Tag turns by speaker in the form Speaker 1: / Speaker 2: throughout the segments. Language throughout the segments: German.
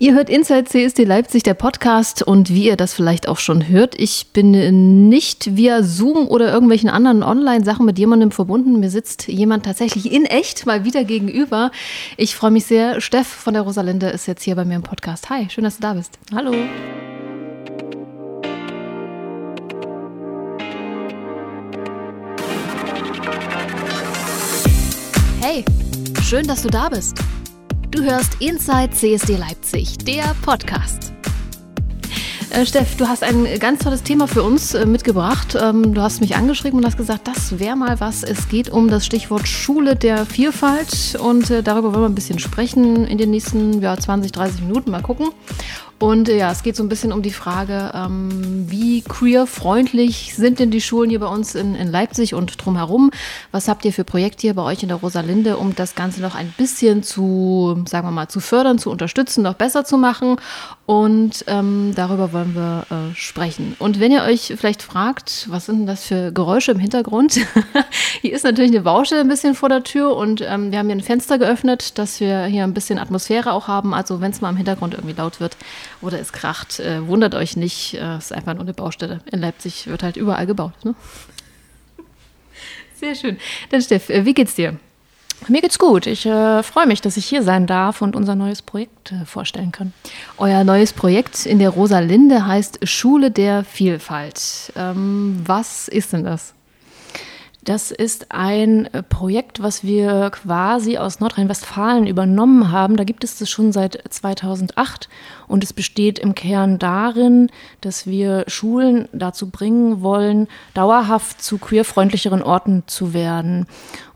Speaker 1: Ihr hört Inside CSD Leipzig, der Podcast. Und wie ihr das vielleicht auch schon hört, ich bin nicht via Zoom oder irgendwelchen anderen Online-Sachen mit jemandem verbunden. Mir sitzt jemand tatsächlich in echt mal wieder gegenüber. Ich freue mich sehr. Steff von der Rosalinde ist jetzt hier bei mir im Podcast. Hi, schön, dass du da bist.
Speaker 2: Hallo.
Speaker 1: Hey, schön, dass du da bist. Du hörst Inside CSD Leipzig, der Podcast. Äh, Steff, du hast ein ganz tolles Thema für uns äh, mitgebracht. Ähm, du hast mich angeschrieben und hast gesagt, das wäre mal was. Es geht um das Stichwort Schule der Vielfalt und äh, darüber wollen wir ein bisschen sprechen in den nächsten ja, 20, 30 Minuten. Mal gucken. Und ja, es geht so ein bisschen um die Frage, ähm, wie queer-freundlich sind denn die Schulen hier bei uns in, in Leipzig und drumherum? Was habt ihr für Projekte hier bei euch in der Rosalinde, um das Ganze noch ein bisschen zu, sagen wir mal, zu fördern, zu unterstützen, noch besser zu machen? Und ähm, darüber wollen wir äh, sprechen. Und wenn ihr euch vielleicht fragt, was sind denn das für Geräusche im Hintergrund? hier ist natürlich eine Baustelle ein bisschen vor der Tür und ähm, wir haben hier ein Fenster geöffnet, dass wir hier ein bisschen Atmosphäre auch haben. Also wenn es mal im Hintergrund irgendwie laut wird, oder es kracht. Äh, wundert euch nicht, äh, es ist einfach nur eine Baustelle. In Leipzig wird halt überall gebaut. Ne? Sehr schön. Dann Steff, äh, wie geht's dir?
Speaker 2: Mir geht's gut. Ich äh, freue mich, dass ich hier sein darf und unser neues Projekt äh, vorstellen kann.
Speaker 1: Euer neues Projekt in der Rosalinde heißt Schule der Vielfalt. Ähm, was ist denn das?
Speaker 2: Das ist ein äh, Projekt, was wir quasi aus Nordrhein-Westfalen übernommen haben. Da gibt es das schon seit 2008 und es besteht im Kern darin, dass wir Schulen dazu bringen wollen, dauerhaft zu queerfreundlicheren Orten zu werden.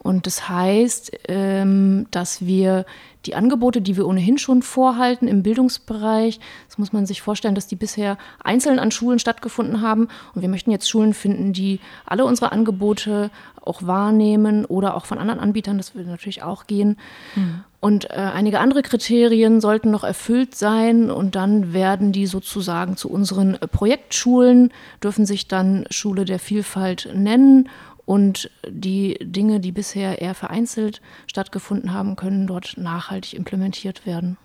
Speaker 2: Und das heißt, ähm, dass wir die Angebote, die wir ohnehin schon vorhalten im Bildungsbereich, das muss man sich vorstellen, dass die bisher einzeln an Schulen stattgefunden haben. Und wir möchten jetzt Schulen finden, die alle unsere Angebote auch wahrnehmen oder auch von anderen Anbietern, das würde natürlich auch gehen. Mhm. Und äh, einige andere Kriterien sollten noch erfüllt sein und dann werden die sozusagen zu unseren Projektschulen, dürfen sich dann Schule der Vielfalt nennen und die Dinge, die bisher eher vereinzelt stattgefunden haben, können dort nachhaltig implementiert werden.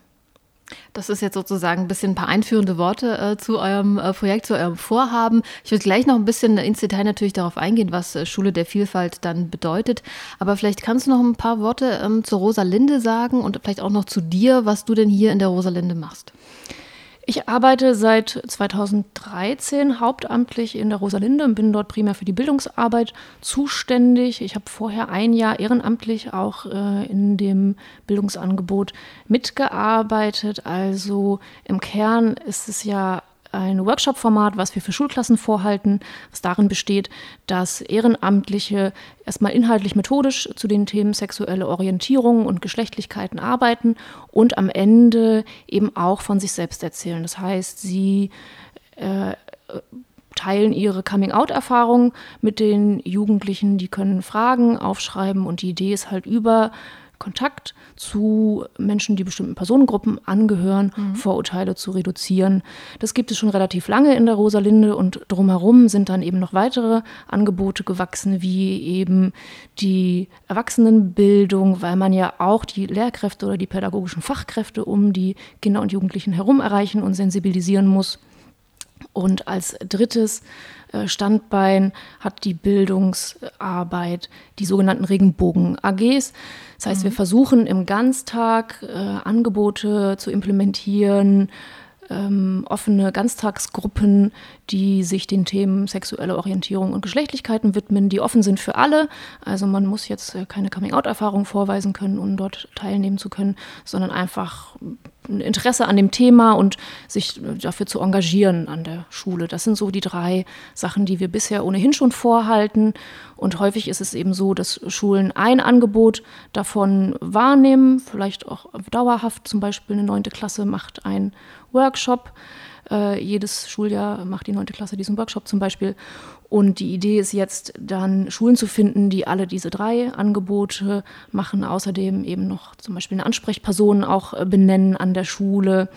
Speaker 1: Das ist jetzt sozusagen ein bisschen ein paar einführende Worte äh, zu eurem äh, Projekt, zu eurem Vorhaben. Ich würde gleich noch ein bisschen ins Detail natürlich darauf eingehen, was äh, Schule der Vielfalt dann bedeutet. Aber vielleicht kannst du noch ein paar Worte ähm, zur Rosalinde sagen und vielleicht auch noch zu dir, was du denn hier in der Rosalinde machst.
Speaker 2: Ich arbeite seit 2013 hauptamtlich in der Rosalinde und bin dort primär für die Bildungsarbeit zuständig. Ich habe vorher ein Jahr ehrenamtlich auch äh, in dem Bildungsangebot mitgearbeitet. Also im Kern ist es ja ein Workshop-Format, was wir für Schulklassen vorhalten, was darin besteht, dass Ehrenamtliche erstmal inhaltlich methodisch zu den Themen sexuelle Orientierung und Geschlechtlichkeiten arbeiten und am Ende eben auch von sich selbst erzählen. Das heißt, sie äh, teilen ihre Coming-out-Erfahrung mit den Jugendlichen, die können Fragen aufschreiben und die Idee ist halt über Kontakt zu Menschen, die bestimmten Personengruppen angehören, mhm. Vorurteile zu reduzieren. Das gibt es schon relativ lange in der Rosalinde und drumherum sind dann eben noch weitere Angebote gewachsen, wie eben die Erwachsenenbildung, weil man ja auch die Lehrkräfte oder die pädagogischen Fachkräfte um die Kinder und Jugendlichen herum erreichen und sensibilisieren muss. Und als drittes Standbein hat die Bildungsarbeit die sogenannten Regenbogen-AGs. Das heißt, mhm. wir versuchen im Ganztag äh, Angebote zu implementieren, ähm, offene Ganztagsgruppen, die sich den Themen sexuelle Orientierung und Geschlechtlichkeiten widmen, die offen sind für alle. Also man muss jetzt äh, keine Coming-out-Erfahrung vorweisen können, um dort teilnehmen zu können, sondern einfach Interesse an dem Thema und sich dafür zu engagieren an der Schule. Das sind so die drei Sachen, die wir bisher ohnehin schon vorhalten. Und häufig ist es eben so, dass Schulen ein Angebot davon wahrnehmen, vielleicht auch dauerhaft. Zum Beispiel eine neunte Klasse macht ein Workshop. Äh, jedes Schuljahr macht die neunte Klasse diesen Workshop zum Beispiel. Und die Idee ist jetzt dann Schulen zu finden, die alle diese drei Angebote machen, außerdem eben noch zum Beispiel eine Ansprechperson auch äh, benennen an der Schule,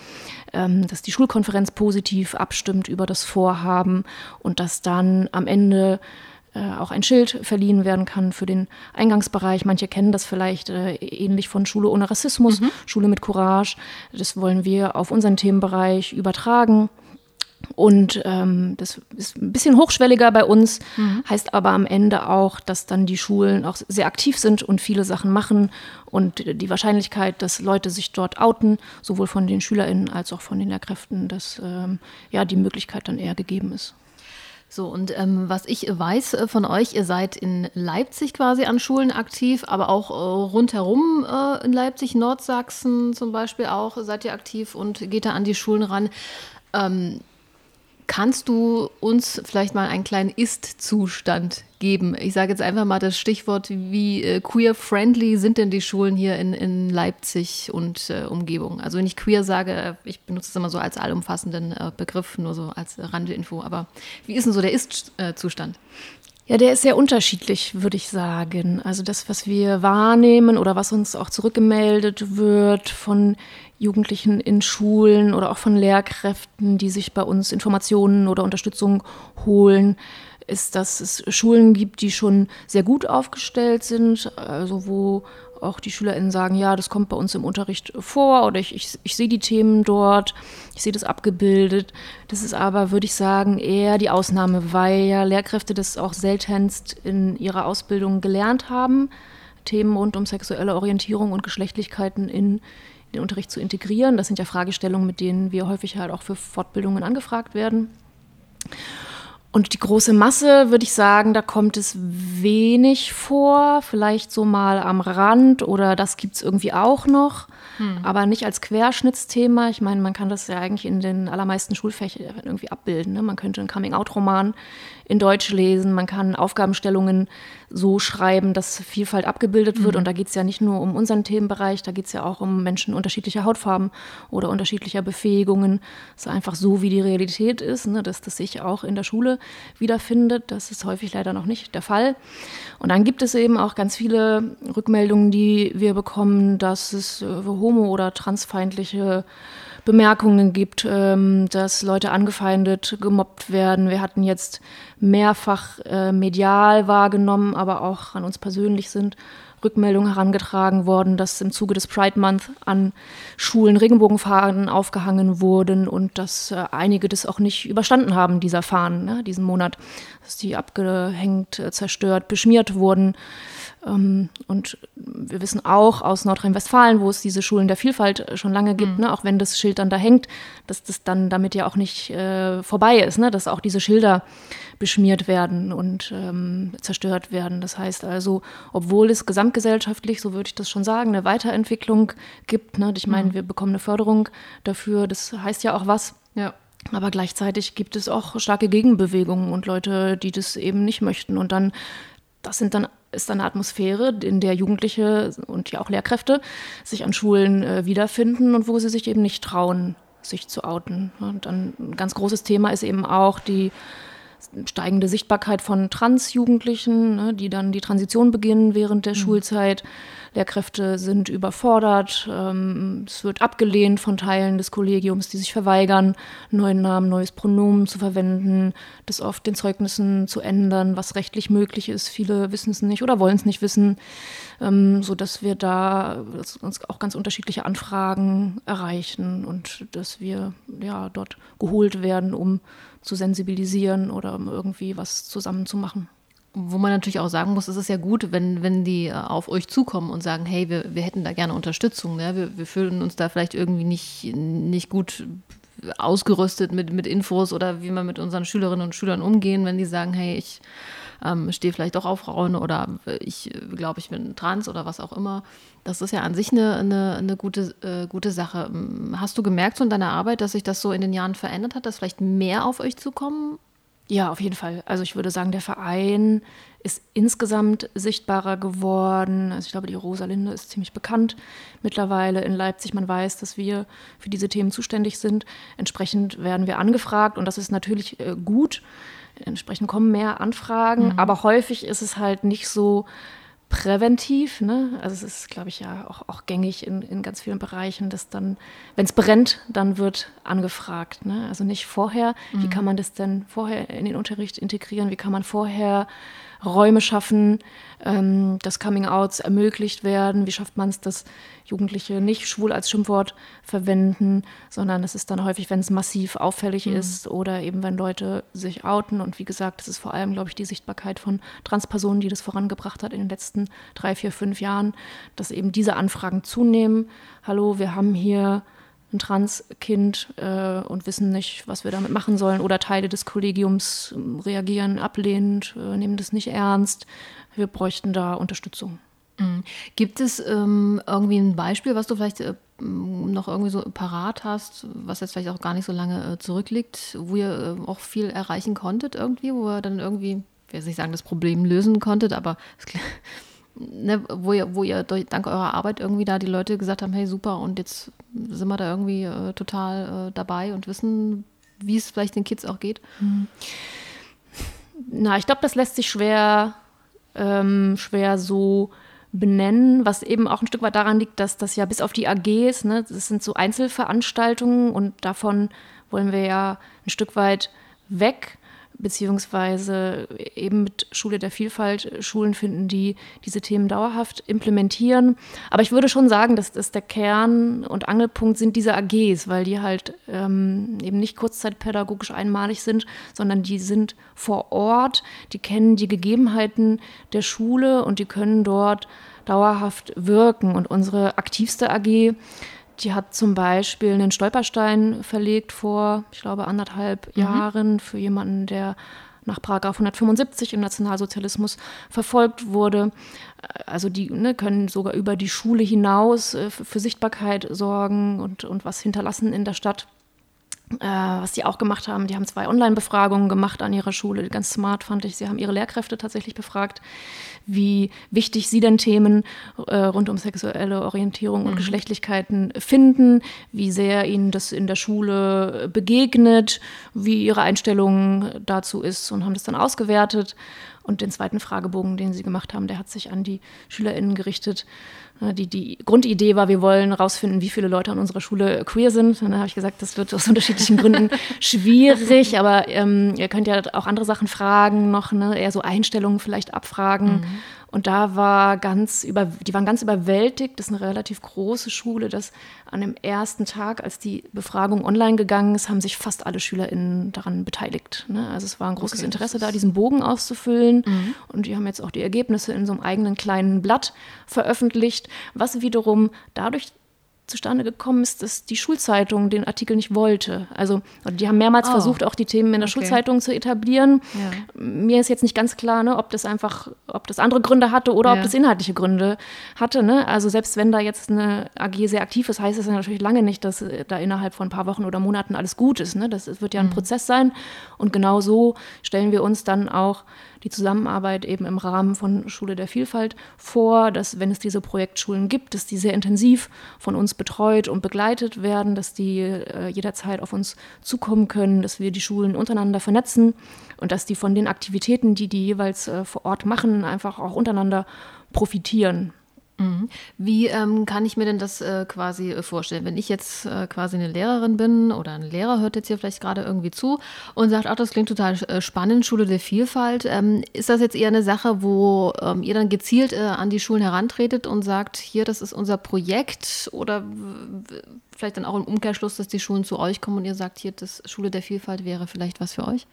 Speaker 2: ähm, dass die Schulkonferenz positiv abstimmt über das Vorhaben und dass dann am Ende äh, auch ein Schild verliehen werden kann für den Eingangsbereich. Manche kennen das vielleicht äh, ähnlich von Schule ohne Rassismus, mhm. Schule mit Courage. Das wollen wir auf unseren Themenbereich übertragen. Und ähm, das ist ein bisschen hochschwelliger bei uns, mhm. heißt aber am Ende auch, dass dann die Schulen auch sehr aktiv sind und viele Sachen machen und die Wahrscheinlichkeit, dass Leute sich dort outen, sowohl von den SchülerInnen als auch von den Lehrkräften, dass ähm, ja die Möglichkeit dann eher gegeben ist.
Speaker 1: So, und ähm, was ich weiß äh, von euch, ihr seid in Leipzig quasi an Schulen aktiv, aber auch äh, rundherum äh, in Leipzig, Nordsachsen zum Beispiel auch, seid ihr aktiv und geht da an die Schulen ran. Ähm, Kannst du uns vielleicht mal einen kleinen Ist-Zustand geben? Ich sage jetzt einfach mal das Stichwort, wie äh, queer-friendly sind denn die Schulen hier in, in Leipzig und äh, Umgebung? Also wenn ich queer sage, ich benutze es immer so als allumfassenden äh, Begriff, nur so als Randinfo. Aber wie ist denn so der Ist-Zustand?
Speaker 2: Ja, der ist sehr unterschiedlich, würde ich sagen. Also das, was wir wahrnehmen oder was uns auch zurückgemeldet wird von Jugendlichen in Schulen oder auch von Lehrkräften, die sich bei uns Informationen oder Unterstützung holen, ist, dass es Schulen gibt, die schon sehr gut aufgestellt sind, also wo auch die SchülerInnen sagen, ja, das kommt bei uns im Unterricht vor oder ich, ich, ich sehe die Themen dort, ich sehe das abgebildet. Das ist aber, würde ich sagen, eher die Ausnahme, weil ja Lehrkräfte das auch seltenst in ihrer Ausbildung gelernt haben, Themen rund um sexuelle Orientierung und Geschlechtlichkeiten in den Unterricht zu integrieren. Das sind ja Fragestellungen, mit denen wir häufig halt auch für Fortbildungen angefragt werden. Und die große Masse, würde ich sagen, da kommt es wenig vor, vielleicht so mal am Rand oder das gibt es irgendwie auch noch, hm. aber nicht als Querschnittsthema. Ich meine, man kann das ja eigentlich in den allermeisten Schulfächern irgendwie abbilden. Ne? Man könnte einen Coming-out-Roman in Deutsch lesen, man kann Aufgabenstellungen so schreiben, dass Vielfalt abgebildet wird. Mhm. Und da geht es ja nicht nur um unseren Themenbereich, da geht es ja auch um Menschen unterschiedlicher Hautfarben oder unterschiedlicher Befähigungen. Es ist einfach so, wie die Realität ist, ne, dass das sich auch in der Schule wiederfindet. Das ist häufig leider noch nicht der Fall. Und dann gibt es eben auch ganz viele Rückmeldungen, die wir bekommen, dass es für homo- oder transfeindliche Bemerkungen gibt, ähm, dass Leute angefeindet, gemobbt werden. Wir hatten jetzt mehrfach äh, medial wahrgenommen, aber auch an uns persönlich sind Rückmeldungen herangetragen worden, dass im Zuge des Pride Month an Schulen Regenbogenfahnen aufgehangen wurden und dass äh, einige das auch nicht überstanden haben, dieser Fahnen, ne, diesen Monat, dass die abgehängt, äh, zerstört, beschmiert wurden. Ähm, und wir wissen auch aus Nordrhein-Westfalen, wo es diese Schulen der Vielfalt schon lange gibt, mhm. ne, auch wenn das Schild dann da hängt, dass das dann damit ja auch nicht äh, vorbei ist, ne, dass auch diese Schilder beschmiert werden und ähm, zerstört werden. Das heißt also, obwohl es gesamtgesellschaftlich, so würde ich das schon sagen, eine Weiterentwicklung gibt, ne, ich meine, mhm. wir bekommen eine Förderung dafür, das heißt ja auch was. Ja. Aber gleichzeitig gibt es auch starke Gegenbewegungen und Leute, die das eben nicht möchten. Und dann, das sind dann ist dann eine Atmosphäre, in der Jugendliche und ja auch Lehrkräfte sich an Schulen äh, wiederfinden und wo sie sich eben nicht trauen, sich zu outen. Und dann ein ganz großes Thema ist eben auch die steigende Sichtbarkeit von Transjugendlichen, ne, die dann die Transition beginnen während der mhm. Schulzeit. Lehrkräfte sind überfordert. Ähm, es wird abgelehnt von Teilen des Kollegiums, die sich verweigern, neuen Namen, neues Pronomen zu verwenden, das oft den Zeugnissen zu ändern, was rechtlich möglich ist. Viele wissen es nicht oder wollen es nicht wissen, ähm, sodass wir da uns auch ganz unterschiedliche Anfragen erreichen und dass wir ja dort geholt werden, um zu sensibilisieren oder um irgendwie was zusammenzumachen.
Speaker 1: Wo man natürlich auch sagen muss, es ist ja gut, wenn, wenn die äh, auf euch zukommen und sagen, hey, wir, wir hätten da gerne Unterstützung. Ne? Wir, wir fühlen uns da vielleicht irgendwie nicht, nicht gut ausgerüstet mit, mit Infos oder wie wir mit unseren Schülerinnen und Schülern umgehen, wenn die sagen, hey, ich ähm, stehe vielleicht doch auf Frauen oder ich glaube, ich bin trans oder was auch immer. Das ist ja an sich eine, eine, eine gute, äh, gute Sache. Ähm, hast du gemerkt so in deiner Arbeit, dass sich das so in den Jahren verändert hat, dass vielleicht mehr auf euch zukommen?
Speaker 2: Ja, auf jeden Fall. Also ich würde sagen, der Verein ist insgesamt sichtbarer geworden. Also ich glaube, die Rosalinde ist ziemlich bekannt mittlerweile in Leipzig. Man weiß, dass wir für diese Themen zuständig sind. Entsprechend werden wir angefragt und das ist natürlich äh, gut. Entsprechend kommen mehr Anfragen, mhm. aber häufig ist es halt nicht so präventiv. Ne? Also es ist, glaube ich, ja auch, auch gängig in, in ganz vielen Bereichen, dass dann, wenn es brennt, dann wird angefragt. Ne? Also nicht vorher. Mhm. Wie kann man das denn vorher in den Unterricht integrieren? Wie kann man vorher Räume schaffen, ähm, dass Coming-outs ermöglicht werden. Wie schafft man es, dass Jugendliche nicht schwul als Schimpfwort verwenden, sondern es ist dann häufig, wenn es massiv auffällig mhm. ist oder eben wenn Leute sich outen. Und wie gesagt, es ist vor allem, glaube ich, die Sichtbarkeit von Transpersonen, die das vorangebracht hat in den letzten drei, vier, fünf Jahren, dass eben diese Anfragen zunehmen. Hallo, wir haben hier ein Transkind äh, und wissen nicht, was wir damit machen sollen. Oder Teile des Kollegiums ähm, reagieren ablehnend, äh, nehmen das nicht ernst. Wir bräuchten da Unterstützung.
Speaker 1: Mhm. Gibt es ähm, irgendwie ein Beispiel, was du vielleicht äh, noch irgendwie so parat hast, was jetzt vielleicht auch gar nicht so lange äh, zurückliegt, wo ihr äh, auch viel erreichen konntet irgendwie, wo ihr dann irgendwie, ich will nicht sagen, das Problem lösen konntet, aber es ne, wo ihr, wo ihr durch, dank eurer Arbeit irgendwie da die Leute gesagt haben, hey super, und jetzt sind wir da irgendwie äh, total äh, dabei und wissen, wie es vielleicht den Kids auch geht? Mhm.
Speaker 2: Na, ich glaube, das lässt sich schwer, ähm, schwer so benennen, was eben auch ein Stück weit daran liegt, dass das ja bis auf die AGs, ne, das sind so Einzelveranstaltungen und davon wollen wir ja ein Stück weit weg beziehungsweise eben mit Schule der Vielfalt Schulen finden, die diese Themen dauerhaft implementieren. Aber ich würde schon sagen, dass das der Kern und Angelpunkt sind diese AGs, weil die halt ähm, eben nicht kurzzeitpädagogisch einmalig sind, sondern die sind vor Ort, die kennen die Gegebenheiten der Schule und die können dort dauerhaft wirken. Und unsere aktivste AG die hat zum Beispiel einen Stolperstein verlegt vor, ich glaube, anderthalb mhm. Jahren für jemanden, der nach Paragraph 175 im Nationalsozialismus verfolgt wurde. Also die ne, können sogar über die Schule hinaus äh, für Sichtbarkeit sorgen und, und was hinterlassen in der Stadt. Äh, was die auch gemacht haben, die haben zwei Online-Befragungen gemacht an ihrer Schule. Ganz smart fand ich. Sie haben ihre Lehrkräfte tatsächlich befragt, wie wichtig sie denn Themen äh, rund um sexuelle Orientierung und mhm. Geschlechtlichkeiten finden, wie sehr ihnen das in der Schule begegnet, wie ihre Einstellung dazu ist und haben das dann ausgewertet. Und den zweiten Fragebogen, den sie gemacht haben, der hat sich an die SchülerInnen gerichtet. Äh, die, die Grundidee war, wir wollen herausfinden, wie viele Leute an unserer Schule queer sind. Und dann habe ich gesagt, das wird aus unterschiedlichen Gründen schwierig, aber ähm, ihr könnt ja auch andere Sachen fragen, noch ne? eher so Einstellungen vielleicht abfragen. Mhm. Und da war ganz über, die waren ganz überwältigt. Das ist eine relativ große Schule, dass an dem ersten Tag, als die Befragung online gegangen ist, haben sich fast alle SchülerInnen daran beteiligt. Ne? Also es war ein großes okay, Interesse da, diesen Bogen auszufüllen. Mhm. Und die haben jetzt auch die Ergebnisse in so einem eigenen kleinen Blatt veröffentlicht, was wiederum dadurch zustande gekommen ist, dass die Schulzeitung den Artikel nicht wollte. Also die haben mehrmals oh. versucht, auch die Themen in der okay. Schulzeitung zu etablieren. Ja. Mir ist jetzt nicht ganz klar, ne, ob das einfach, ob das andere Gründe hatte oder ja. ob das inhaltliche Gründe hatte. Ne? Also selbst wenn da jetzt eine AG sehr aktiv ist, heißt das ja natürlich lange nicht, dass da innerhalb von ein paar Wochen oder Monaten alles gut ist. Ne? Das wird ja ein mhm. Prozess sein. Und genau so stellen wir uns dann auch die Zusammenarbeit eben im Rahmen von Schule der Vielfalt vor, dass wenn es diese Projektschulen gibt, dass die sehr intensiv von uns betreut und begleitet werden, dass die äh, jederzeit auf uns zukommen können, dass wir die Schulen untereinander vernetzen und dass die von den Aktivitäten, die die jeweils äh, vor Ort machen, einfach auch untereinander profitieren.
Speaker 1: Mhm. Wie ähm, kann ich mir denn das äh, quasi äh, vorstellen? Wenn ich jetzt äh, quasi eine Lehrerin bin oder ein Lehrer hört jetzt hier vielleicht gerade irgendwie zu und sagt, ach, das klingt total äh, spannend, Schule der Vielfalt. Ähm, ist das jetzt eher eine Sache, wo ähm, ihr dann gezielt äh, an die Schulen herantretet und sagt, hier, das ist unser Projekt oder vielleicht dann auch im Umkehrschluss, dass die Schulen zu euch kommen und ihr sagt, hier, das Schule der Vielfalt wäre vielleicht was für euch?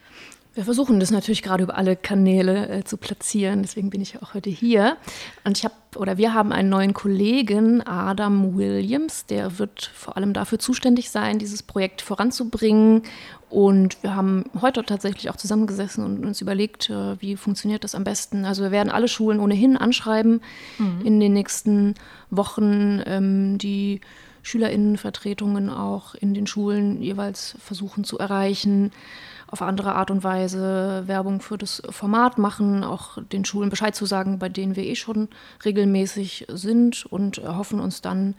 Speaker 2: Wir versuchen das natürlich gerade über alle Kanäle äh, zu platzieren. Deswegen bin ich auch heute hier. Und ich habe oder wir haben einen neuen Kollegen, Adam Williams, der wird vor allem dafür zuständig sein, dieses Projekt voranzubringen. Und wir haben heute tatsächlich auch zusammengesessen und uns überlegt, äh, wie funktioniert das am besten. Also wir werden alle Schulen ohnehin anschreiben mhm. in den nächsten Wochen, ähm, die Schülerinnenvertretungen auch in den Schulen jeweils versuchen zu erreichen auf andere Art und Weise Werbung für das Format machen, auch den Schulen Bescheid zu sagen, bei denen wir eh schon regelmäßig sind und erhoffen uns dann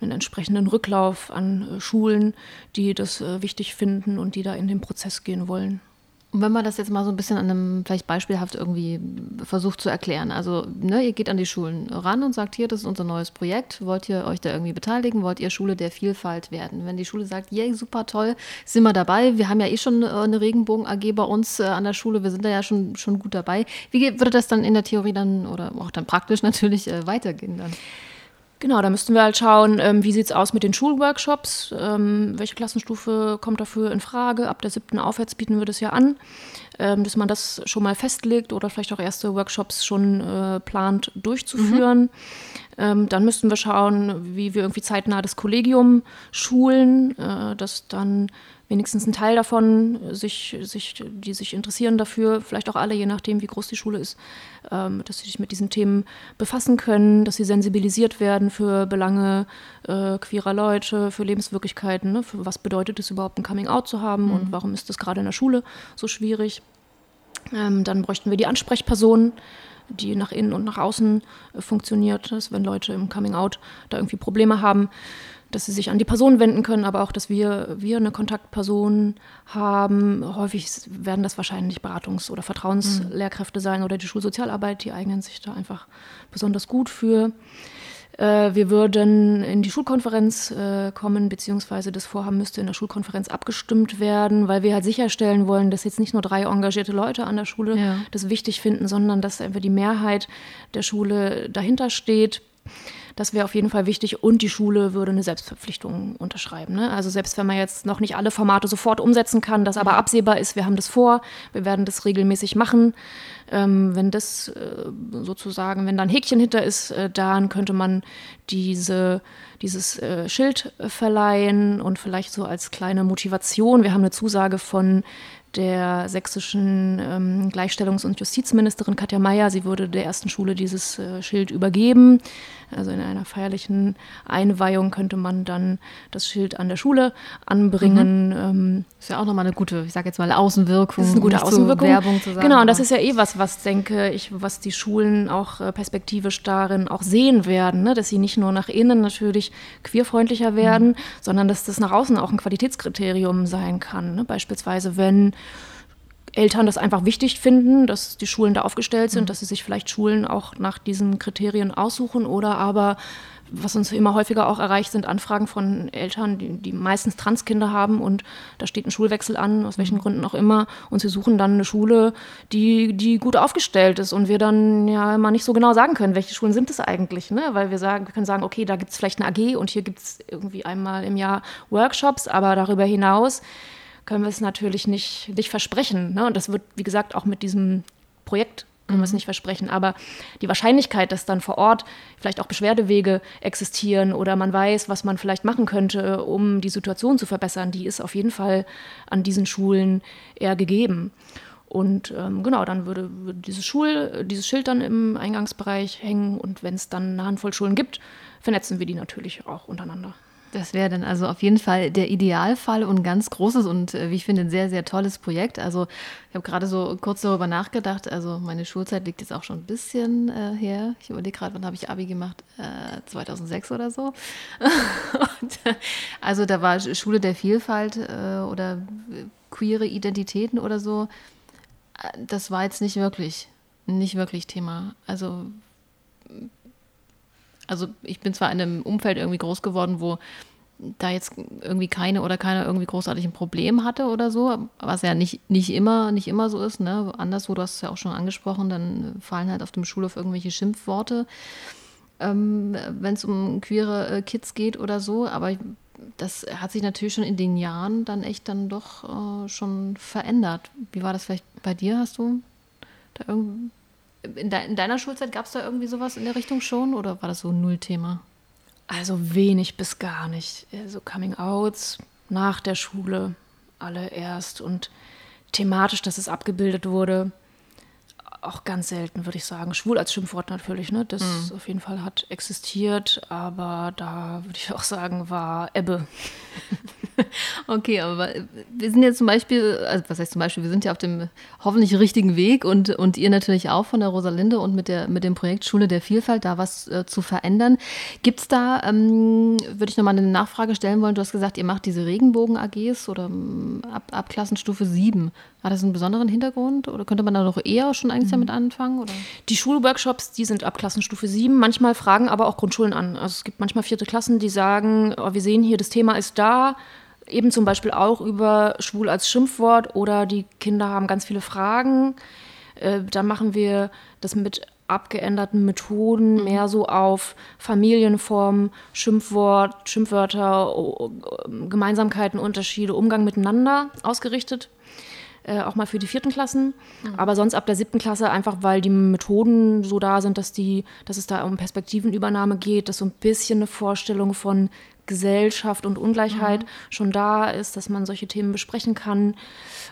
Speaker 2: einen entsprechenden Rücklauf an Schulen, die das äh, wichtig finden und die da in den Prozess gehen wollen.
Speaker 1: Und wenn man das jetzt mal so ein bisschen an einem, vielleicht beispielhaft irgendwie versucht zu erklären. Also, ne, ihr geht an die Schulen ran und sagt, hier, das ist unser neues Projekt. Wollt ihr euch da irgendwie beteiligen? Wollt ihr Schule der Vielfalt werden? Wenn die Schule sagt, yay, super toll, sind wir dabei. Wir haben ja eh schon äh, eine Regenbogen-AG bei uns äh, an der Schule. Wir sind da ja schon, schon gut dabei. Wie würde das dann in der Theorie dann oder auch dann praktisch natürlich äh, weitergehen dann?
Speaker 2: Genau, da müssten wir halt schauen, ähm, wie sieht es aus mit den Schulworkshops, ähm, welche Klassenstufe kommt dafür in Frage. Ab der siebten aufwärts bieten wir das ja an, ähm, dass man das schon mal festlegt oder vielleicht auch erste Workshops schon äh, plant durchzuführen. Mhm. Ähm, dann müssten wir schauen, wie wir irgendwie zeitnah das Kollegium schulen, äh, dass dann wenigstens ein Teil davon sich, sich, die sich interessieren dafür, vielleicht auch alle, je nachdem, wie groß die Schule ist, ähm, dass sie sich mit diesen Themen befassen können, dass sie sensibilisiert werden für Belange äh, queerer Leute, für Lebenswirklichkeiten, ne? für was bedeutet es überhaupt, ein Coming-out zu haben mhm. und warum ist das gerade in der Schule so schwierig. Ähm, dann bräuchten wir die Ansprechpersonen, die nach innen und nach außen äh, funktioniert, dass wenn Leute im Coming-out da irgendwie Probleme haben, dass sie sich an die Person wenden können, aber auch, dass wir, wir eine Kontaktperson haben. Häufig werden das wahrscheinlich Beratungs- oder Vertrauenslehrkräfte sein oder die Schulsozialarbeit, die eignen sich da einfach besonders gut für. Äh, wir würden in die Schulkonferenz äh, kommen, beziehungsweise das Vorhaben müsste in der Schulkonferenz abgestimmt werden, weil wir halt sicherstellen wollen, dass jetzt nicht nur drei engagierte Leute an der Schule ja. das wichtig finden, sondern dass einfach die Mehrheit der Schule dahinter steht. Das wäre auf jeden Fall wichtig und die Schule würde eine Selbstverpflichtung unterschreiben. Ne? Also selbst wenn man jetzt noch nicht alle Formate sofort umsetzen kann, das aber absehbar ist, wir haben das vor, wir werden das regelmäßig machen. Ähm, wenn das äh, sozusagen, wenn da ein Häkchen hinter ist, äh, dann könnte man diese, dieses äh, Schild verleihen und vielleicht so als kleine Motivation. Wir haben eine Zusage von der sächsischen ähm, Gleichstellungs- und Justizministerin Katja Mayer. Sie würde der ersten Schule dieses äh, Schild übergeben. Also in einer feierlichen Einweihung könnte man dann das Schild an der Schule anbringen. Mhm.
Speaker 1: Ähm, ist ja auch nochmal eine gute, ich sage jetzt mal, Außenwirkung.
Speaker 2: Das ist eine gute Außenwirkung. Werbung zu sagen, genau, und das ist ja eh was, was denke ich, was die Schulen auch äh, perspektivisch darin auch sehen werden, ne? dass sie nicht nur nach innen natürlich queerfreundlicher werden, mhm. sondern dass das nach außen auch ein Qualitätskriterium sein kann. Ne? Beispielsweise, wenn Eltern das einfach wichtig finden, dass die Schulen da aufgestellt sind, mhm. dass sie sich vielleicht Schulen auch nach diesen Kriterien aussuchen oder aber was uns immer häufiger auch erreicht, sind Anfragen von Eltern, die, die meistens Transkinder haben und da steht ein Schulwechsel an, aus welchen mhm. Gründen auch immer, und sie suchen dann eine Schule, die, die gut aufgestellt ist und wir dann ja immer nicht so genau sagen können, welche Schulen sind es eigentlich, ne? weil wir sagen, wir können sagen, okay, da gibt es vielleicht eine AG und hier gibt es irgendwie einmal im Jahr Workshops, aber darüber hinaus können wir es natürlich nicht, nicht versprechen. Ne? Und das wird, wie gesagt, auch mit diesem Projekt können wir es mhm. nicht versprechen. Aber die Wahrscheinlichkeit, dass dann vor Ort vielleicht auch Beschwerdewege existieren oder man weiß, was man vielleicht machen könnte, um die Situation zu verbessern, die ist auf jeden Fall an diesen Schulen eher gegeben. Und ähm, genau, dann würde, würde dieses, Schul, dieses Schild dann im Eingangsbereich hängen und wenn es dann eine Handvoll Schulen gibt, vernetzen wir die natürlich auch untereinander.
Speaker 1: Das wäre dann also auf jeden Fall der Idealfall und ein ganz großes und äh, wie ich finde ein sehr, sehr tolles Projekt. Also ich habe gerade so kurz darüber nachgedacht. Also meine Schulzeit liegt jetzt auch schon ein bisschen äh, her. Ich überlege gerade, wann habe ich Abi gemacht? Äh, 2006 oder so. und, äh, also da war Schule der Vielfalt äh, oder queere Identitäten oder so. Äh, das war jetzt nicht wirklich, nicht wirklich Thema. Also also ich bin zwar in einem Umfeld irgendwie groß geworden, wo da jetzt irgendwie keine oder keiner irgendwie großartig ein Problem hatte oder so, was ja nicht, nicht immer, nicht immer so ist, ne? Anderswo, du hast es ja auch schon angesprochen, dann fallen halt auf dem Schulhof irgendwelche Schimpfworte, ähm, wenn es um queere äh, Kids geht oder so, aber das hat sich natürlich schon in den Jahren dann echt dann doch äh, schon verändert. Wie war das vielleicht bei dir? Hast du da irgendwie in, de in deiner Schulzeit gab es da irgendwie sowas in der Richtung schon oder war das so ein Nullthema?
Speaker 2: Also wenig bis gar nicht. Also Coming-outs nach der Schule alle erst und thematisch, dass es abgebildet wurde. Auch ganz selten, würde ich sagen. Schwul als Schimpfwort natürlich, ne? Das mhm. auf jeden Fall hat existiert, aber da würde ich auch sagen, war Ebbe.
Speaker 1: okay, aber wir sind jetzt zum Beispiel, also was heißt zum Beispiel, wir sind ja auf dem hoffentlich richtigen Weg und, und ihr natürlich auch von der Rosalinde und mit, der, mit dem Projekt Schule der Vielfalt da was äh, zu verändern. Gibt es da, ähm, würde ich nochmal eine Nachfrage stellen wollen, du hast gesagt, ihr macht diese Regenbogen-AGs oder ähm, ab, ab Klassenstufe 7. Hat das einen besonderen Hintergrund oder könnte man da noch eher schon eigentlich. Damit anfangen? Oder?
Speaker 2: Die Schulworkshops, die sind ab Klassenstufe 7. Manchmal fragen aber auch Grundschulen an. Also es gibt manchmal vierte Klassen, die sagen, oh, wir sehen hier, das Thema ist da, eben zum Beispiel auch über schwul als Schimpfwort oder die Kinder haben ganz viele Fragen. Äh, dann machen wir das mit abgeänderten Methoden, mhm. mehr so auf Familienform, Schimpfwort, Schimpfwörter, Gemeinsamkeiten, Unterschiede, Umgang miteinander ausgerichtet. Äh, auch mal für die vierten Klassen. Mhm. Aber sonst ab der siebten Klasse einfach, weil die Methoden so da sind, dass, die, dass es da um Perspektivenübernahme geht, dass so ein bisschen eine Vorstellung von Gesellschaft und Ungleichheit mhm. schon da ist, dass man solche Themen besprechen kann.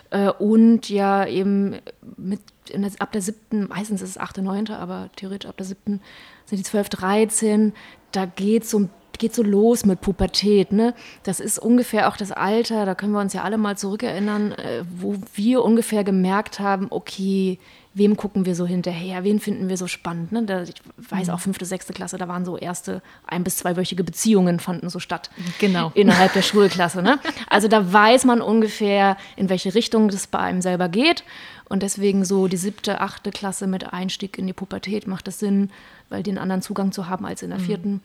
Speaker 2: Äh, und ja eben mit der, ab der siebten, meistens ist es achte, neunte, aber theoretisch ab der siebten sind die zwölf, dreizehn, da geht so ein geht so los mit Pubertät. Ne? Das ist ungefähr auch das Alter, da können wir uns ja alle mal zurückerinnern, äh, wo wir ungefähr gemerkt haben, okay, wem gucken wir so hinterher, wen finden wir so spannend. Ne? Da, ich weiß auch, mhm. fünfte, sechste Klasse, da waren so erste ein- bis zweiwöchige Beziehungen fanden so statt.
Speaker 1: Genau.
Speaker 2: Innerhalb der Schulklasse. Ne? Also da weiß man ungefähr, in welche Richtung das bei einem selber geht. Und deswegen so die siebte, achte Klasse mit Einstieg in die Pubertät macht es Sinn, weil den anderen Zugang zu haben als in der mhm. vierten,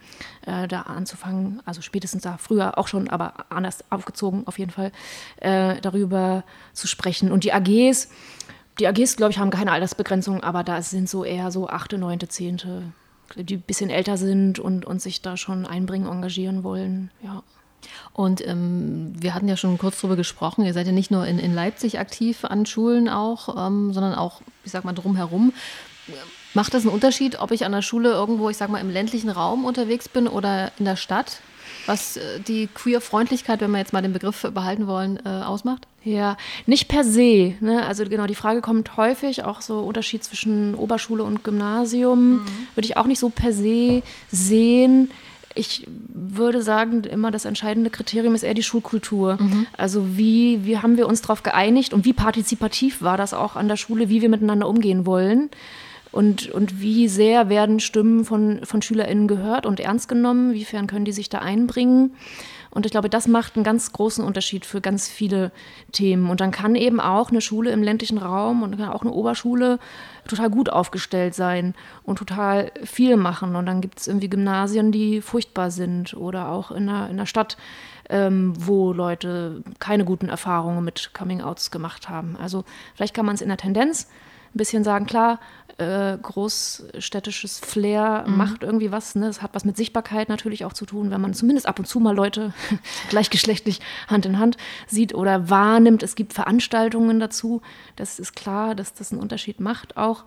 Speaker 2: äh, da anzufangen, also spätestens da früher auch schon, aber anders aufgezogen auf jeden Fall, äh, darüber zu sprechen. Und die AGs, die AGs, glaube ich, haben keine Altersbegrenzung, aber da sind so eher so achte, neunte, zehnte, die ein bisschen älter sind und, und sich da schon einbringen, engagieren wollen, ja.
Speaker 1: Und ähm, wir hatten ja schon kurz darüber gesprochen, ihr seid ja nicht nur in, in Leipzig aktiv an Schulen auch, ähm, sondern auch, ich sag mal, drumherum. Macht das einen Unterschied, ob ich an der Schule irgendwo, ich sag mal, im ländlichen Raum unterwegs bin oder in der Stadt? Was äh, die Queer-Freundlichkeit, wenn wir jetzt mal den Begriff behalten wollen, äh, ausmacht?
Speaker 2: Ja, nicht per se. Ne? Also genau, die Frage kommt häufig, auch so Unterschied zwischen Oberschule und Gymnasium, mhm. würde ich auch nicht so per se sehen ich würde sagen, immer das entscheidende Kriterium ist eher die Schulkultur. Mhm. Also wie, wie haben wir uns darauf geeinigt und wie partizipativ war das auch an der Schule, wie wir miteinander umgehen wollen. Und, und wie sehr werden Stimmen von, von SchülerInnen gehört und ernst genommen? Wiefern können die sich da einbringen? Und ich glaube, das macht einen ganz großen Unterschied für ganz viele Themen. Und dann kann eben auch eine Schule im ländlichen Raum und auch eine Oberschule total gut aufgestellt sein und total viel machen. Und dann gibt es irgendwie Gymnasien, die furchtbar sind oder auch in der, in der Stadt, ähm, wo Leute keine guten Erfahrungen mit Coming-Outs gemacht haben. Also vielleicht kann man es in der Tendenz ein bisschen sagen, klar, äh, großstädtisches Flair mhm. macht irgendwie was. Ne? Es hat was mit Sichtbarkeit natürlich auch zu tun, wenn man zumindest ab und zu mal Leute gleichgeschlechtlich Hand in Hand sieht oder wahrnimmt. Es gibt Veranstaltungen dazu. Das ist klar, dass das einen Unterschied macht auch.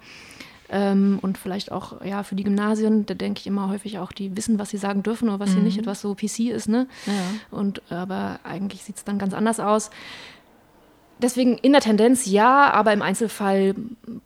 Speaker 2: Ähm, und vielleicht auch ja für die Gymnasien, da denke ich immer häufig auch, die wissen, was sie sagen dürfen oder was mhm. sie nicht, etwas so PC ist, ne? Ja. Und aber eigentlich sieht es dann ganz anders aus deswegen in der Tendenz ja, aber im Einzelfall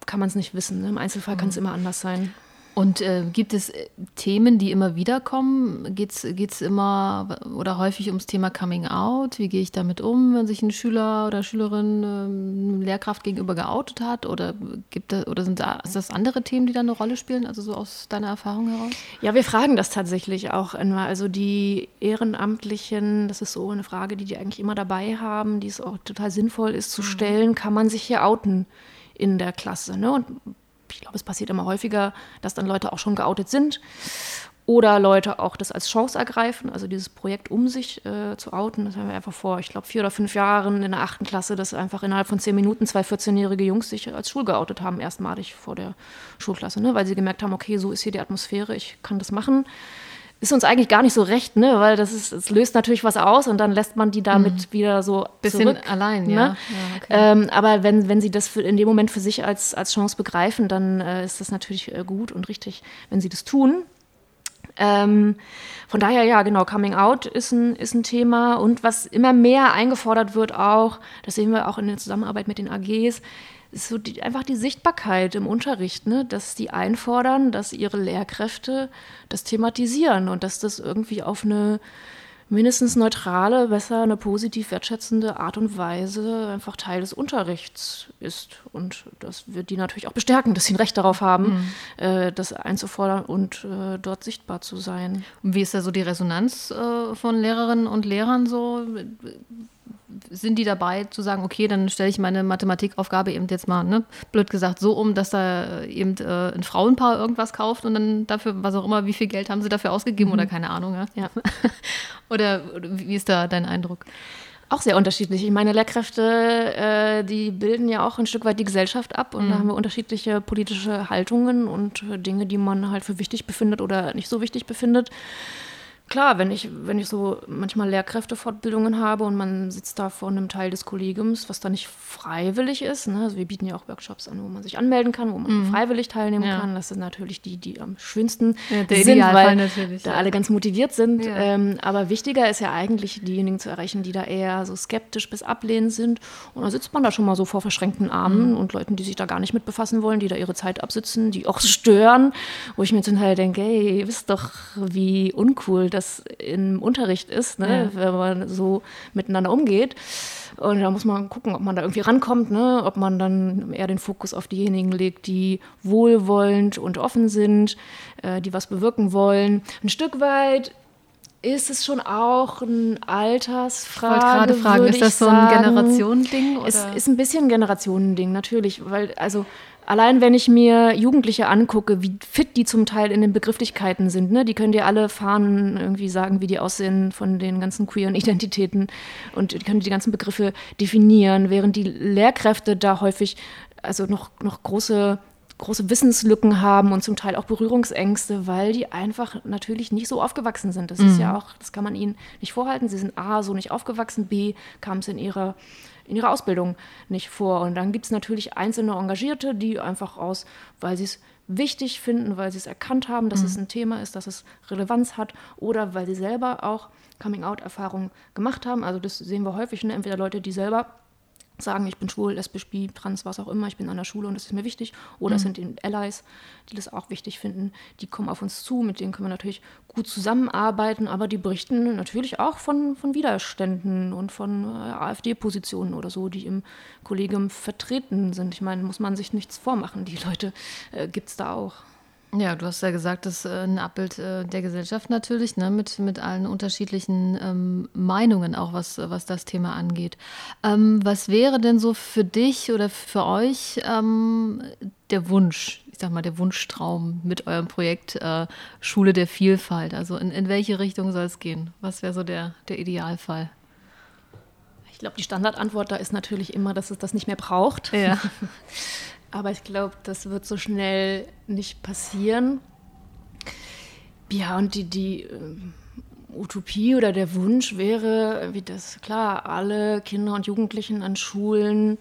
Speaker 2: kann man es nicht wissen. Ne? Im Einzelfall kann es mhm. immer anders sein.
Speaker 1: Und äh, gibt es äh, Themen, die immer wieder kommen? Geht es immer oder häufig ums Thema Coming Out? Wie gehe ich damit um, wenn sich ein Schüler oder Schülerin ähm, Lehrkraft gegenüber geoutet hat? Oder gibt es, oder sind da, ist das andere Themen, die da eine Rolle spielen? Also so aus deiner Erfahrung heraus?
Speaker 2: Ja, wir fragen das tatsächlich auch immer. Also die Ehrenamtlichen, das ist so eine Frage, die die eigentlich immer dabei haben, die es auch total sinnvoll ist zu mhm. stellen, kann man sich hier outen in der Klasse. Ne? Und ich glaube, es passiert immer häufiger, dass dann Leute auch schon geoutet sind oder Leute auch das als Chance ergreifen, also dieses Projekt um sich äh, zu outen. Das haben wir einfach vor, ich glaube, vier oder fünf Jahren in der achten Klasse, dass einfach innerhalb von zehn Minuten zwei 14-jährige Jungs sich als Schul geoutet haben, erstmalig vor der Schulklasse, ne? weil sie gemerkt haben, okay, so ist hier die Atmosphäre, ich kann das machen ist uns eigentlich gar nicht so recht, ne? weil das, ist, das löst natürlich was aus und dann lässt man die damit mhm. wieder so
Speaker 1: bisschen
Speaker 2: zurück,
Speaker 1: allein.
Speaker 2: Ne?
Speaker 1: Ja.
Speaker 2: ja okay. ähm, aber wenn, wenn sie das für, in dem Moment für sich als, als Chance begreifen, dann äh, ist das natürlich äh, gut und richtig, wenn sie das tun. Ähm, von daher, ja, genau, Coming Out ist ein, ist ein Thema. Und was immer mehr eingefordert wird auch, das sehen wir auch in der Zusammenarbeit mit den AGs, so die, einfach die Sichtbarkeit im Unterricht, ne? dass die einfordern, dass ihre Lehrkräfte das thematisieren und dass das irgendwie auf eine mindestens neutrale, besser eine positiv wertschätzende Art und Weise einfach Teil des Unterrichts ist. Und das wird die natürlich auch bestärken, dass sie ein Recht darauf haben, mhm. äh, das einzufordern und äh, dort sichtbar zu sein.
Speaker 1: Und wie ist da so die Resonanz äh, von Lehrerinnen und Lehrern so? Sind die dabei zu sagen, okay, dann stelle ich meine Mathematikaufgabe eben jetzt mal, ne, blöd gesagt, so um, dass da eben äh, ein Frauenpaar irgendwas kauft und dann dafür, was auch immer, wie viel Geld haben sie dafür ausgegeben mhm. oder keine Ahnung. Ja? ja. oder, wie ist da dein Eindruck?
Speaker 2: Auch sehr unterschiedlich. Ich meine, Lehrkräfte, äh, die bilden ja auch ein Stück weit die Gesellschaft ab und mhm. da haben wir unterschiedliche politische Haltungen und Dinge, die man halt für wichtig befindet oder nicht so wichtig befindet klar, wenn ich, wenn ich so manchmal Lehrkräftefortbildungen habe und man sitzt da vor einem Teil des Kollegiums, was da nicht freiwillig ist, ne? also wir bieten ja auch Workshops an, wo man sich anmelden kann, wo man mhm. freiwillig teilnehmen ja. kann. Das sind natürlich die, die am schönsten ja, der sind, weil natürlich, da ja. alle ganz motiviert sind. Ähm, aber wichtiger ist ja eigentlich, diejenigen zu erreichen, die da eher so skeptisch bis ablehnend sind. Und da sitzt man da schon mal so vor verschränkten Armen mhm. und Leuten, die sich da gar nicht mit befassen wollen, die da ihre Zeit absitzen, die auch stören, wo ich mir zum Teil denke, hey, ihr wisst doch, wie uncool das das im Unterricht ist, ne? Ja. wenn man so miteinander umgeht. Und da muss man gucken, ob man da irgendwie rankommt, ne? ob man dann eher den Fokus auf diejenigen legt, die wohlwollend und offen sind, äh, die was bewirken wollen. Ein Stück weit ist es schon auch ein Altersfrage. Ich wollte
Speaker 1: gerade fragen, ist das so ein Generationending?
Speaker 2: Es ist ein bisschen ein Generationending, natürlich, weil also Allein wenn ich mir Jugendliche angucke, wie fit die zum Teil in den Begrifflichkeiten sind, ne? die können dir alle Fahnen irgendwie sagen, wie die aussehen von den ganzen queeren Identitäten und die können die ganzen Begriffe definieren, während die Lehrkräfte da häufig also noch, noch große große Wissenslücken haben und zum Teil auch Berührungsängste, weil die einfach natürlich nicht so aufgewachsen sind. Das mhm. ist ja auch, das kann man ihnen nicht vorhalten. Sie sind A, so nicht aufgewachsen, B, kam es in ihrer in ihrer Ausbildung nicht vor. Und dann gibt es natürlich einzelne Engagierte, die einfach aus, weil sie es wichtig finden, weil sie es erkannt haben, dass mhm. es ein Thema ist, dass es Relevanz hat oder weil sie selber auch Coming-out-Erfahrungen gemacht haben. Also das sehen wir häufig, ne? entweder Leute, die selber sagen, ich bin schwul, lesbisch, bi, trans, was auch immer, ich bin an der Schule und das ist mir wichtig. Oder mhm. es sind die Allies, die das auch wichtig finden. Die kommen auf uns zu, mit denen können wir natürlich gut zusammenarbeiten, aber die berichten natürlich auch von, von Widerständen und von äh, AfD-Positionen oder so, die im Kollegium vertreten sind. Ich meine, muss man sich nichts vormachen, die Leute äh, gibt es da auch.
Speaker 1: Ja, du hast ja gesagt, das ist äh, ein Abbild äh, der Gesellschaft natürlich, ne, mit, mit allen unterschiedlichen ähm, Meinungen, auch was, was das Thema angeht. Ähm, was wäre denn so für dich oder für euch ähm, der Wunsch, ich sag mal, der Wunschtraum mit eurem Projekt äh, Schule der Vielfalt? Also in, in welche Richtung soll es gehen? Was wäre so der, der Idealfall?
Speaker 2: Ich glaube, die Standardantwort da ist natürlich immer, dass es das nicht mehr braucht.
Speaker 1: Ja.
Speaker 2: Aber ich glaube, das wird so schnell nicht passieren. Ja, und die, die äh, Utopie oder der Wunsch wäre, wie das, klar, alle Kinder und Jugendlichen an Schulen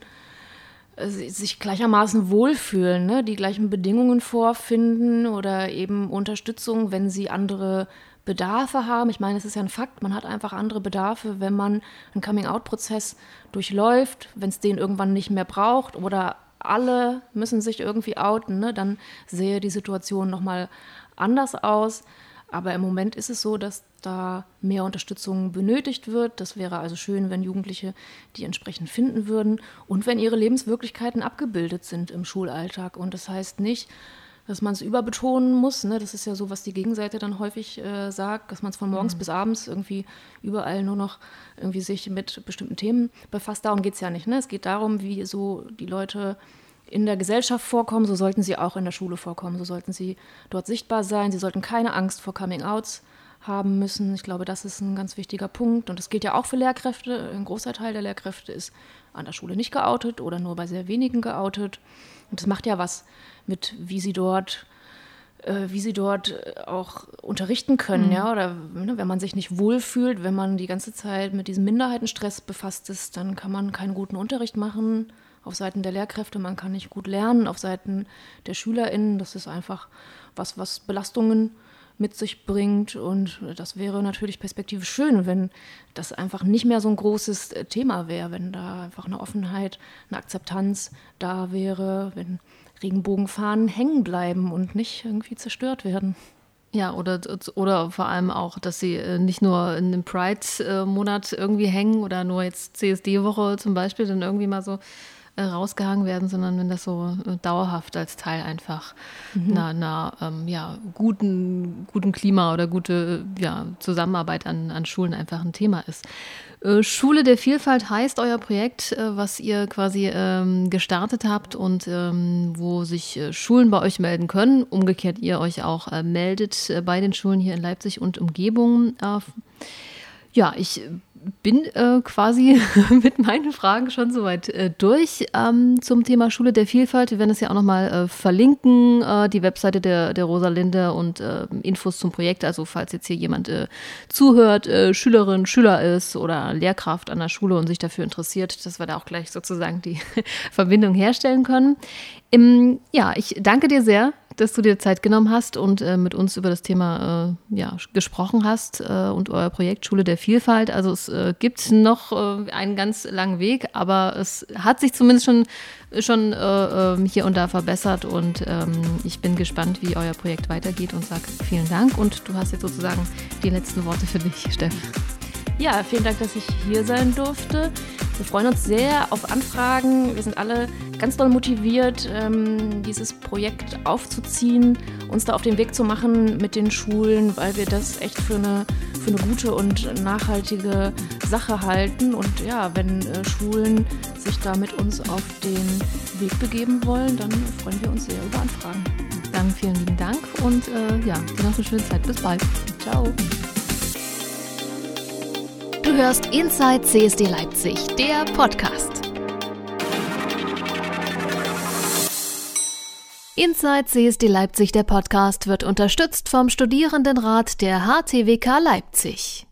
Speaker 2: äh, sich gleichermaßen wohlfühlen, ne? die gleichen Bedingungen vorfinden oder eben Unterstützung, wenn sie andere Bedarfe haben. Ich meine, es ist ja ein Fakt, man hat einfach andere Bedarfe, wenn man einen Coming-out-Prozess durchläuft, wenn es den irgendwann nicht mehr braucht oder alle müssen sich irgendwie outen, ne? dann sähe die Situation nochmal anders aus. Aber im Moment ist es so, dass da mehr Unterstützung benötigt wird. Das wäre also schön, wenn Jugendliche die entsprechend finden würden und wenn ihre Lebenswirklichkeiten abgebildet sind im Schulalltag. Und das heißt nicht, dass man es überbetonen muss. Ne? Das ist ja so, was die Gegenseite dann häufig äh, sagt, dass man es von morgens mhm. bis abends irgendwie überall nur noch irgendwie sich mit bestimmten Themen befasst. Darum geht es ja nicht. Ne? Es geht darum, wie so die Leute in der Gesellschaft vorkommen, so sollten sie auch in der Schule vorkommen, so sollten sie dort sichtbar sein, sie sollten keine Angst vor Coming-outs haben müssen. Ich glaube, das ist ein ganz wichtiger Punkt und das gilt ja auch für Lehrkräfte. Ein großer Teil der Lehrkräfte ist an der Schule nicht geoutet oder nur bei sehr wenigen geoutet. Und das macht ja was mit, wie sie dort äh, wie sie dort äh, auch unterrichten können, mhm. ja, oder ne, wenn man sich nicht wohlfühlt, wenn man die ganze Zeit mit diesem Minderheitenstress befasst ist, dann kann man keinen guten Unterricht machen auf Seiten der Lehrkräfte, man kann nicht gut lernen, auf Seiten der SchülerInnen, das ist einfach was, was Belastungen mit sich bringt. Und das wäre natürlich perspektivisch schön, wenn das einfach nicht mehr so ein großes äh, Thema wäre, wenn da einfach eine Offenheit, eine Akzeptanz da wäre, wenn Regenbogenfahnen hängen bleiben und nicht irgendwie zerstört werden.
Speaker 1: Ja, oder, oder vor allem auch, dass sie äh, nicht nur in einem Pride-Monat irgendwie hängen oder nur jetzt CSD-Woche zum Beispiel dann irgendwie mal so äh, rausgehangen werden, sondern wenn das so äh, dauerhaft als Teil einfach mhm. einer, einer ähm, ja, guten, guten Klima oder gute ja, Zusammenarbeit an, an Schulen einfach ein Thema ist. Äh, Schule der Vielfalt heißt euer Projekt, äh, was ihr quasi ähm, gestartet habt und ähm, wo sich äh, Schulen bei euch melden können. Umgekehrt ihr euch auch äh, meldet bei den Schulen hier in Leipzig und Umgebung. ja, ich bin äh, quasi mit meinen Fragen schon soweit äh, durch ähm, zum Thema Schule der Vielfalt. Wir werden es ja auch nochmal äh, verlinken, äh, die Webseite der, der Rosalinde und äh, Infos zum Projekt. Also falls jetzt hier jemand äh, zuhört, Schülerin, Schüler ist oder Lehrkraft an der Schule und sich dafür interessiert, dass wir da auch gleich sozusagen die Verbindung herstellen können. Im, ja, ich danke dir sehr dass du dir Zeit genommen hast und äh, mit uns über das Thema äh, ja, gesprochen hast äh, und euer Projekt Schule der Vielfalt. Also es äh, gibt noch äh, einen ganz langen Weg, aber es hat sich zumindest schon, schon äh, ähm, hier und da verbessert und ähm, ich bin gespannt, wie euer Projekt weitergeht und sage vielen Dank und du hast jetzt sozusagen die letzten Worte für dich, Steff.
Speaker 2: Ja, vielen Dank, dass ich hier sein durfte. Wir freuen uns sehr auf Anfragen. Wir sind alle ganz doll motiviert, ähm, dieses Projekt aufzuziehen, uns da auf den Weg zu machen mit den Schulen, weil wir das echt für eine, für eine gute und nachhaltige Sache halten. Und ja, wenn äh, Schulen sich da mit uns auf den Weg begeben wollen, dann freuen wir uns sehr über Anfragen.
Speaker 1: Dann vielen lieben Dank und äh, ja, dir noch eine schöne Zeit. Bis bald. Ciao. Du hörst Inside CSD Leipzig, der Podcast. Inside CSD Leipzig, der Podcast, wird unterstützt vom Studierendenrat der HTWK Leipzig.